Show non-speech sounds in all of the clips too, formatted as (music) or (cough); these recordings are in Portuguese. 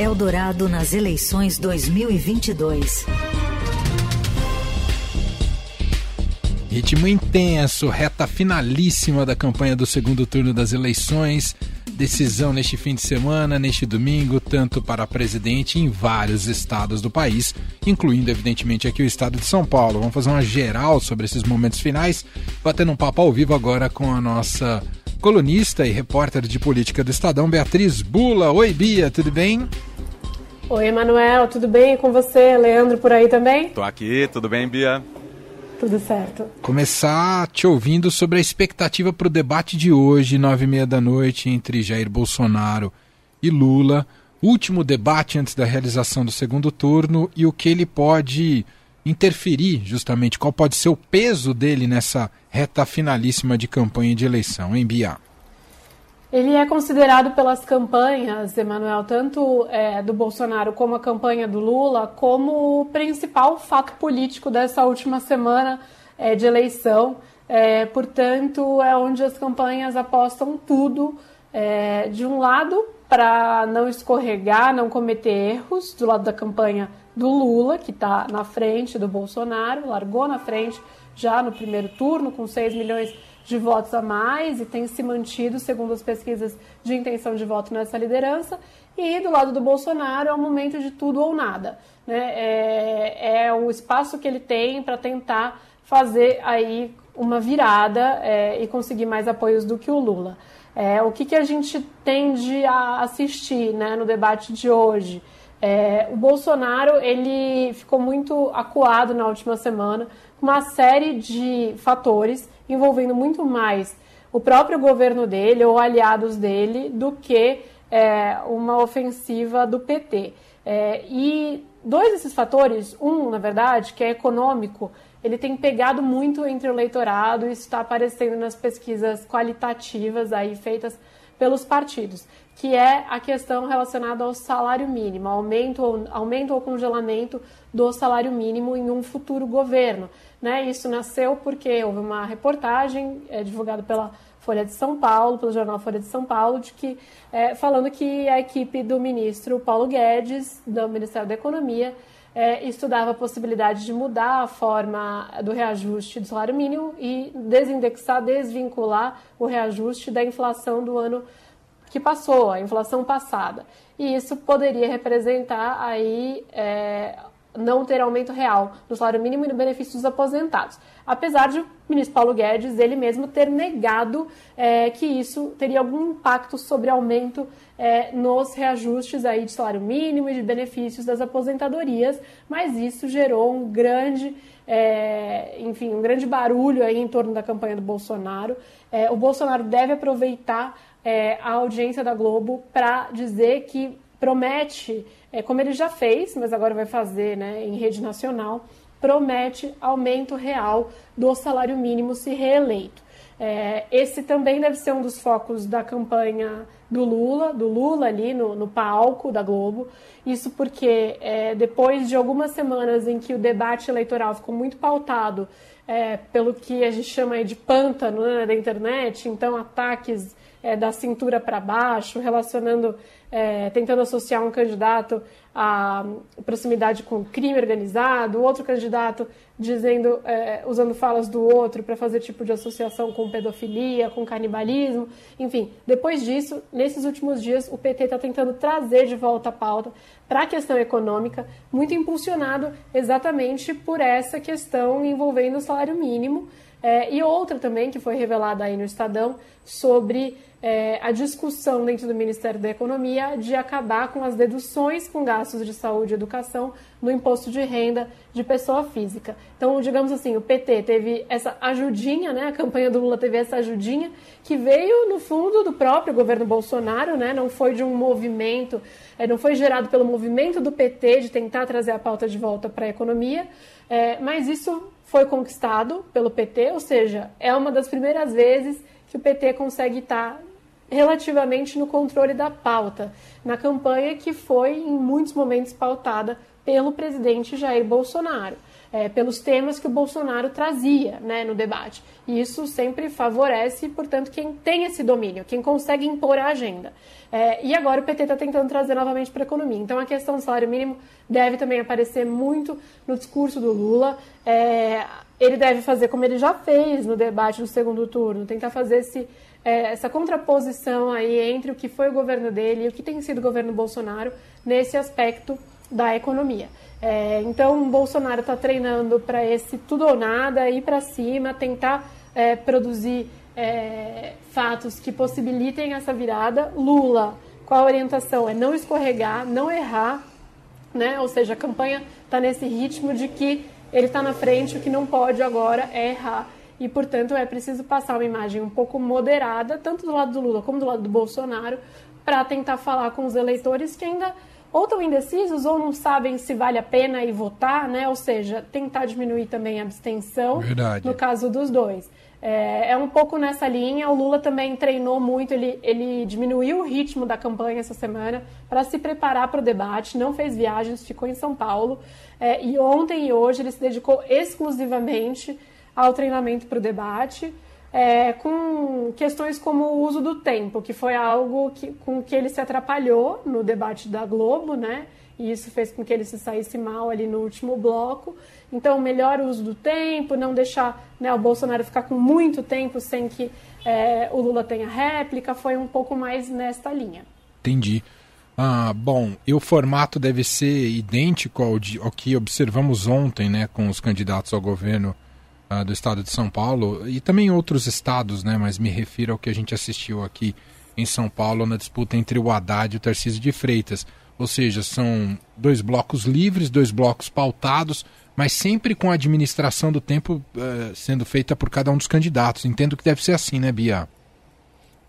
Eldorado nas eleições 2022. Ritmo intenso, reta finalíssima da campanha do segundo turno das eleições. Decisão neste fim de semana, neste domingo, tanto para presidente em vários estados do país, incluindo, evidentemente, aqui o estado de São Paulo. Vamos fazer uma geral sobre esses momentos finais, batendo um papo ao vivo agora com a nossa colunista e repórter de política do Estadão, Beatriz Bula. Oi, Bia, tudo bem? Oi, Emanuel, tudo bem com você? Leandro por aí também? Tô aqui, tudo bem, Bia? Tudo certo. Começar te ouvindo sobre a expectativa para o debate de hoje, nove e meia da noite, entre Jair Bolsonaro e Lula. Último debate antes da realização do segundo turno e o que ele pode interferir, justamente, qual pode ser o peso dele nessa reta finalíssima de campanha de eleição, hein, Bia? Ele é considerado pelas campanhas, Emanuel, tanto é, do Bolsonaro como a campanha do Lula, como o principal fato político dessa última semana é, de eleição. É, portanto, é onde as campanhas apostam tudo, é, de um lado, para não escorregar, não cometer erros, do lado da campanha do Lula, que está na frente do Bolsonaro, largou na frente já no primeiro turno, com 6 milhões de votos a mais e tem se mantido, segundo as pesquisas de intenção de voto, nessa liderança. E do lado do Bolsonaro é um momento de tudo ou nada. Né? É, é o espaço que ele tem para tentar fazer aí uma virada é, e conseguir mais apoios do que o Lula. É, o que, que a gente tende a assistir né, no debate de hoje? É, o Bolsonaro ele ficou muito acuado na última semana com uma série de fatores envolvendo muito mais o próprio governo dele ou aliados dele do que é, uma ofensiva do PT. É, e dois desses fatores, um, na verdade, que é econômico, ele tem pegado muito entre o eleitorado e está aparecendo nas pesquisas qualitativas aí feitas pelos partidos, que é a questão relacionada ao salário mínimo, aumento, aumento ou congelamento do salário mínimo em um futuro governo. Né? Isso nasceu porque houve uma reportagem é, divulgada pela Folha de São Paulo, pelo jornal Folha de São Paulo, de que, é, falando que a equipe do ministro Paulo Guedes, do Ministério da Economia, é, estudava a possibilidade de mudar a forma do reajuste do salário mínimo e desindexar, desvincular o reajuste da inflação do ano que passou, a inflação passada. E isso poderia representar aí é, não ter aumento real no salário mínimo e no benefício dos aposentados. Apesar de o ministro Paulo Guedes, ele mesmo, ter negado é, que isso teria algum impacto sobre aumento é, nos reajustes aí de salário mínimo e de benefícios das aposentadorias, mas isso gerou um grande, é, enfim, um grande barulho aí em torno da campanha do Bolsonaro. É, o Bolsonaro deve aproveitar é, a audiência da Globo para dizer que promete, é, como ele já fez, mas agora vai fazer né, em rede nacional, promete aumento real do salário mínimo se reeleito. É, esse também deve ser um dos focos da campanha do Lula, do Lula ali no, no palco da Globo. Isso porque é, depois de algumas semanas em que o debate eleitoral ficou muito pautado é, pelo que a gente chama de pântano né, da internet, então ataques é, da cintura para baixo, relacionando, é, tentando associar um candidato à proximidade com crime organizado, outro candidato dizendo, é, usando falas do outro para fazer tipo de associação com pedofilia, com canibalismo, enfim. Depois disso, nesses últimos dias, o PT está tentando trazer de volta a pauta para a questão econômica, muito impulsionado exatamente por essa questão envolvendo o salário mínimo. É, e outra também que foi revelada aí no Estadão sobre é, a discussão dentro do Ministério da Economia de acabar com as deduções com gastos de saúde e educação no imposto de renda de pessoa física. Então, digamos assim, o PT teve essa ajudinha, né? A campanha do Lula teve essa ajudinha que veio no fundo do próprio governo Bolsonaro, né? Não foi de um movimento, é, não foi gerado pelo movimento do PT de tentar trazer a pauta de volta para a economia, é, mas isso foi conquistado pelo PT, ou seja, é uma das primeiras vezes que o PT consegue estar relativamente no controle da pauta, na campanha que foi em muitos momentos pautada pelo presidente Jair Bolsonaro. É, pelos temas que o Bolsonaro trazia né, no debate. E isso sempre favorece, portanto, quem tem esse domínio, quem consegue impor a agenda. É, e agora o PT está tentando trazer novamente para a economia. Então a questão do salário mínimo deve também aparecer muito no discurso do Lula. É, ele deve fazer como ele já fez no debate do segundo turno, tentar fazer esse, é, essa contraposição aí entre o que foi o governo dele e o que tem sido o governo Bolsonaro nesse aspecto da economia. É, então, Bolsonaro está treinando para esse tudo ou nada, ir para cima, tentar é, produzir é, fatos que possibilitem essa virada. Lula, qual a orientação? É não escorregar, não errar, né? ou seja, a campanha está nesse ritmo de que ele está na frente, o que não pode agora é errar. E, portanto, é preciso passar uma imagem um pouco moderada, tanto do lado do Lula como do lado do Bolsonaro, para tentar falar com os eleitores que ainda ou estão indecisos ou não sabem se vale a pena ir votar, né? Ou seja, tentar diminuir também a abstenção. Verdade. No caso dos dois. É, é, um pouco nessa linha. O Lula também treinou muito, ele, ele diminuiu o ritmo da campanha essa semana para se preparar para o debate, não fez viagens, ficou em São Paulo. É, e ontem e hoje ele se dedicou exclusivamente ao treinamento para o debate é, com questões como o uso do tempo, que foi algo que, com que ele se atrapalhou no debate da Globo, né? E isso fez com que ele se saísse mal ali no último bloco. Então, melhor uso do tempo, não deixar né, o Bolsonaro ficar com muito tempo sem que é, o Lula tenha réplica, foi um pouco mais nesta linha. Entendi. Ah, bom, e o formato deve ser idêntico ao, de, ao que observamos ontem, né, com os candidatos ao governo uh, do estado de São Paulo e também outros estados, né? Mas me refiro ao que a gente assistiu aqui em São Paulo na disputa entre o Haddad e o Tarcísio de Freitas. Ou seja, são dois blocos livres, dois blocos pautados, mas sempre com a administração do tempo uh, sendo feita por cada um dos candidatos. Entendo que deve ser assim, né, Bia?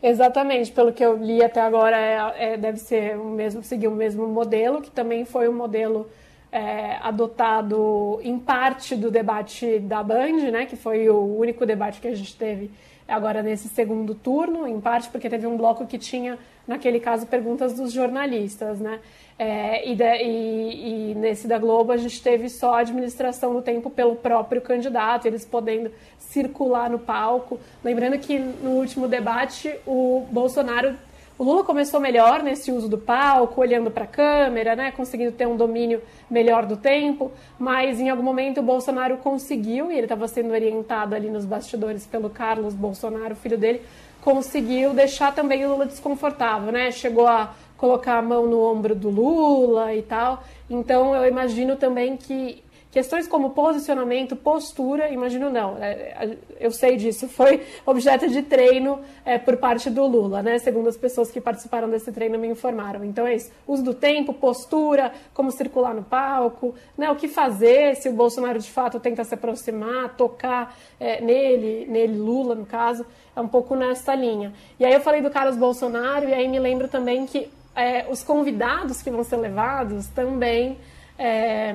Exatamente, pelo que eu li até agora, é, é, deve ser o mesmo, seguir o mesmo modelo, que também foi um modelo é, adotado em parte do debate da Band, né, que foi o único debate que a gente teve agora nesse segundo turno, em parte porque teve um bloco que tinha, naquele caso, perguntas dos jornalistas, né? É, e, de, e, e, nesse da Globo a gente teve só a administração do tempo pelo próprio candidato, eles podendo circular no palco. Lembrando que no último debate o Bolsonaro o Lula começou melhor nesse uso do palco, olhando para a câmera, né, conseguindo ter um domínio melhor do tempo, mas em algum momento o Bolsonaro conseguiu, e ele estava sendo orientado ali nos bastidores pelo Carlos Bolsonaro, filho dele, conseguiu deixar também o Lula desconfortável, né? Chegou a colocar a mão no ombro do Lula e tal. Então eu imagino também que Questões como posicionamento, postura, imagino não. É, eu sei disso, (laughs) foi objeto de treino é, por parte do Lula, né? Segundo as pessoas que participaram desse treino me informaram. Então é isso: uso do tempo, postura, como circular no palco, né? O que fazer se o Bolsonaro de fato tenta se aproximar, tocar é, nele, nele, Lula, no caso, é um pouco nessa linha. E aí eu falei do Carlos Bolsonaro, e aí me lembro também que é, os convidados que vão ser levados também é,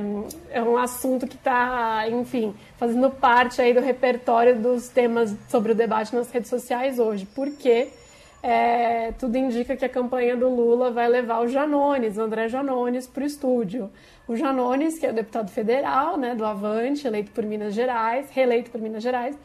é um assunto que está, enfim, fazendo parte aí do repertório dos temas sobre o debate nas redes sociais hoje, porque é, tudo indica que a campanha do Lula vai levar o Janones, o André Janones, para o estúdio. O Janones, que é deputado federal, né, do Avante, eleito por Minas Gerais, reeleito por Minas Gerais,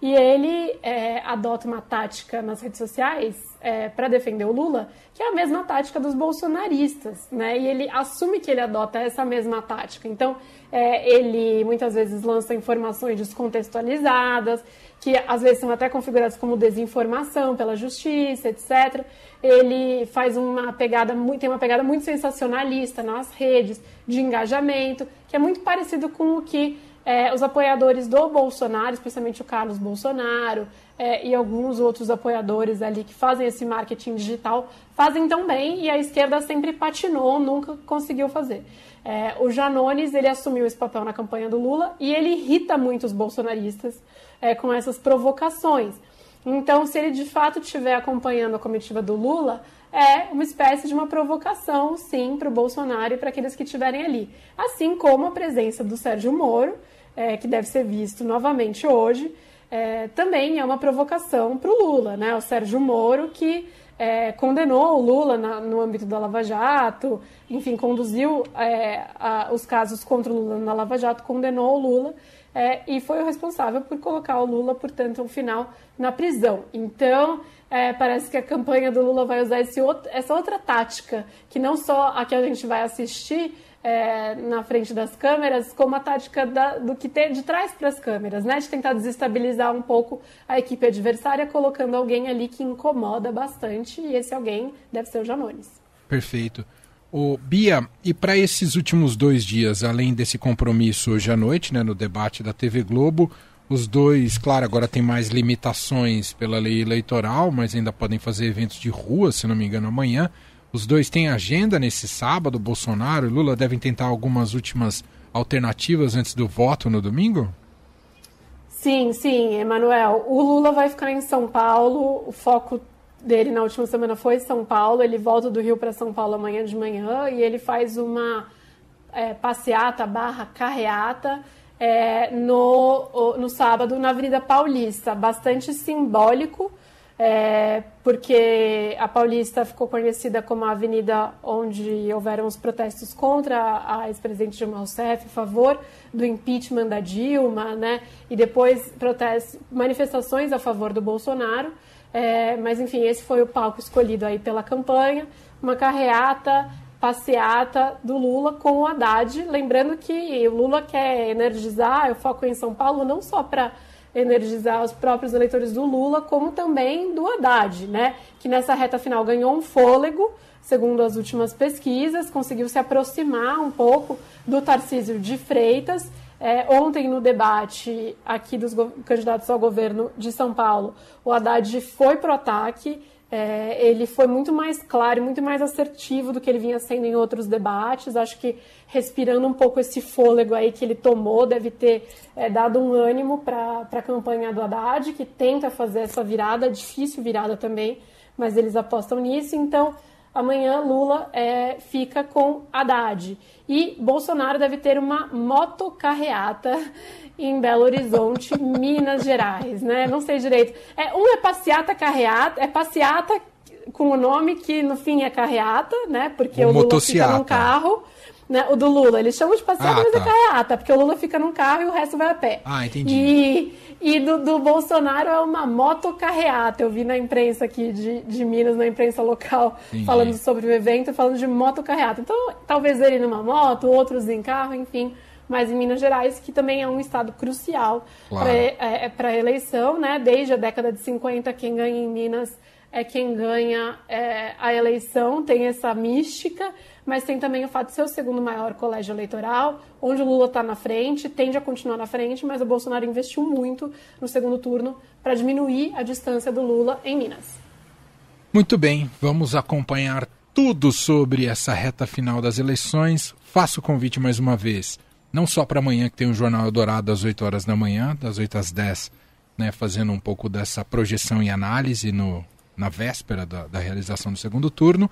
e ele é, adota uma tática nas redes sociais é, para defender o Lula, que é a mesma tática dos bolsonaristas, né? E ele assume que ele adota essa mesma tática. Então, é, ele muitas vezes lança informações descontextualizadas, que às vezes são até configuradas como desinformação pela justiça, etc. Ele faz uma pegada muito, tem uma pegada muito sensacionalista nas redes de engajamento, que é muito parecido com o que é, os apoiadores do Bolsonaro, especialmente o Carlos Bolsonaro é, e alguns outros apoiadores ali que fazem esse marketing digital, fazem tão bem e a esquerda sempre patinou, nunca conseguiu fazer. É, o Janones ele assumiu esse papel na campanha do Lula e ele irrita muito os bolsonaristas é, com essas provocações. Então, se ele de fato estiver acompanhando a comitiva do Lula, é uma espécie de uma provocação, sim, para o Bolsonaro e para aqueles que estiverem ali. Assim como a presença do Sérgio Moro, é, que deve ser visto novamente hoje, é, também é uma provocação para o Lula, né? O Sérgio Moro, que é, condenou o Lula na, no âmbito da Lava Jato, enfim, conduziu é, a, os casos contra o Lula na Lava Jato, condenou o Lula é, e foi o responsável por colocar o Lula, portanto, no final na prisão. Então, é, parece que a campanha do Lula vai usar outro, essa outra tática, que não só a que a gente vai assistir é, na frente das câmeras, como a tática da, do que tem de trás para as câmeras, né? De tentar desestabilizar um pouco a equipe adversária, colocando alguém ali que incomoda bastante, e esse alguém deve ser o Janones. Perfeito. O Bia, e para esses últimos dois dias, além desse compromisso hoje à noite, né, no debate da TV Globo, os dois, claro, agora tem mais limitações pela lei eleitoral, mas ainda podem fazer eventos de rua, se não me engano, amanhã. Os dois têm agenda nesse sábado, Bolsonaro e Lula devem tentar algumas últimas alternativas antes do voto no domingo? Sim, sim, Emanuel. O Lula vai ficar em São Paulo, o foco dele na última semana foi São Paulo. Ele volta do Rio para São Paulo amanhã de manhã e ele faz uma é, passeata barra carreata é, no, no sábado na Avenida Paulista. Bastante simbólico, é, porque a Paulista ficou conhecida como a avenida onde houveram os protestos contra a ex-presidente Dilma Rousseff, a favor do impeachment da Dilma, né? E depois protestos, manifestações a favor do Bolsonaro. É, mas enfim, esse foi o palco escolhido aí pela campanha, uma carreata, passeata do Lula com o Haddad, lembrando que o Lula quer energizar, eu foco em São Paulo não só para energizar os próprios eleitores do Lula, como também do Haddad, né? Que nessa reta final ganhou um fôlego, segundo as últimas pesquisas, conseguiu se aproximar um pouco do Tarcísio de Freitas é, ontem, no debate aqui dos candidatos ao governo de São Paulo, o Haddad foi para o ataque. É, ele foi muito mais claro muito mais assertivo do que ele vinha sendo em outros debates. Acho que respirando um pouco esse fôlego aí que ele tomou, deve ter é, dado um ânimo para a campanha do Haddad, que tenta fazer essa virada, difícil virada também, mas eles apostam nisso. Então, amanhã Lula é, fica com Haddad. E Bolsonaro deve ter uma motocarreata em Belo Horizonte, (laughs) Minas Gerais, né? Não sei direito. É, um é passeata carreata, é passeata com o nome que no fim é carreata, né? Porque o, o Lula fica num carro. Né, o do Lula, eles chamam de passeata, ah, mas é tá. é carreata, porque o Lula fica num carro e o resto vai a pé. Ah, entendi. E, e do, do Bolsonaro é uma motocarreata. Eu vi na imprensa aqui de, de Minas, na imprensa local, entendi. falando sobre o evento, falando de motocarreata. Então, talvez ele numa moto, outros em carro, enfim mas em Minas Gerais, que também é um estado crucial claro. para é, é, a eleição, né? Desde a década de 50, quem ganha em Minas é quem ganha é, a eleição, tem essa mística, mas tem também o fato de ser o segundo maior colégio eleitoral, onde o Lula está na frente, tende a continuar na frente, mas o Bolsonaro investiu muito no segundo turno para diminuir a distância do Lula em Minas. Muito bem, vamos acompanhar tudo sobre essa reta final das eleições. Faço o convite mais uma vez, não só para amanhã, que tem o Jornal Eldorado às 8 horas da manhã, das 8 às 10, né, fazendo um pouco dessa projeção e análise no, na véspera da, da realização do segundo turno.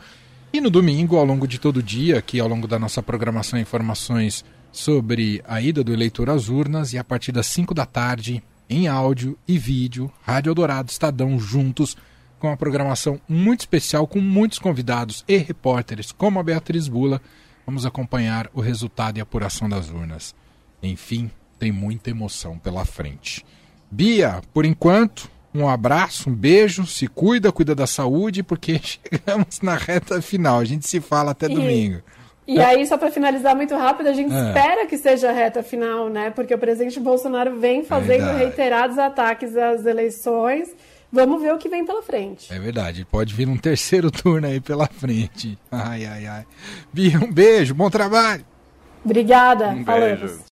E no domingo, ao longo de todo o dia, aqui ao longo da nossa programação, informações sobre a ida do eleitor às urnas e a partir das 5 da tarde, em áudio e vídeo, Rádio Eldorado Estadão juntos com uma programação muito especial com muitos convidados e repórteres, como a Beatriz Bula. Vamos acompanhar o resultado e apuração das urnas. Enfim, tem muita emoção pela frente. Bia, por enquanto, um abraço, um beijo, se cuida, cuida da saúde, porque (laughs) chegamos na reta final. A gente se fala até e, domingo. E aí, só para finalizar muito rápido, a gente é. espera que seja a reta final, né? Porque o presidente Bolsonaro vem fazendo Verdade. reiterados ataques às eleições. Vamos ver o que vem pela frente. É verdade, pode vir um terceiro (laughs) turno aí pela frente. Ai, ai, ai. Bia, um beijo, bom trabalho. Obrigada, um falamos. Beijo.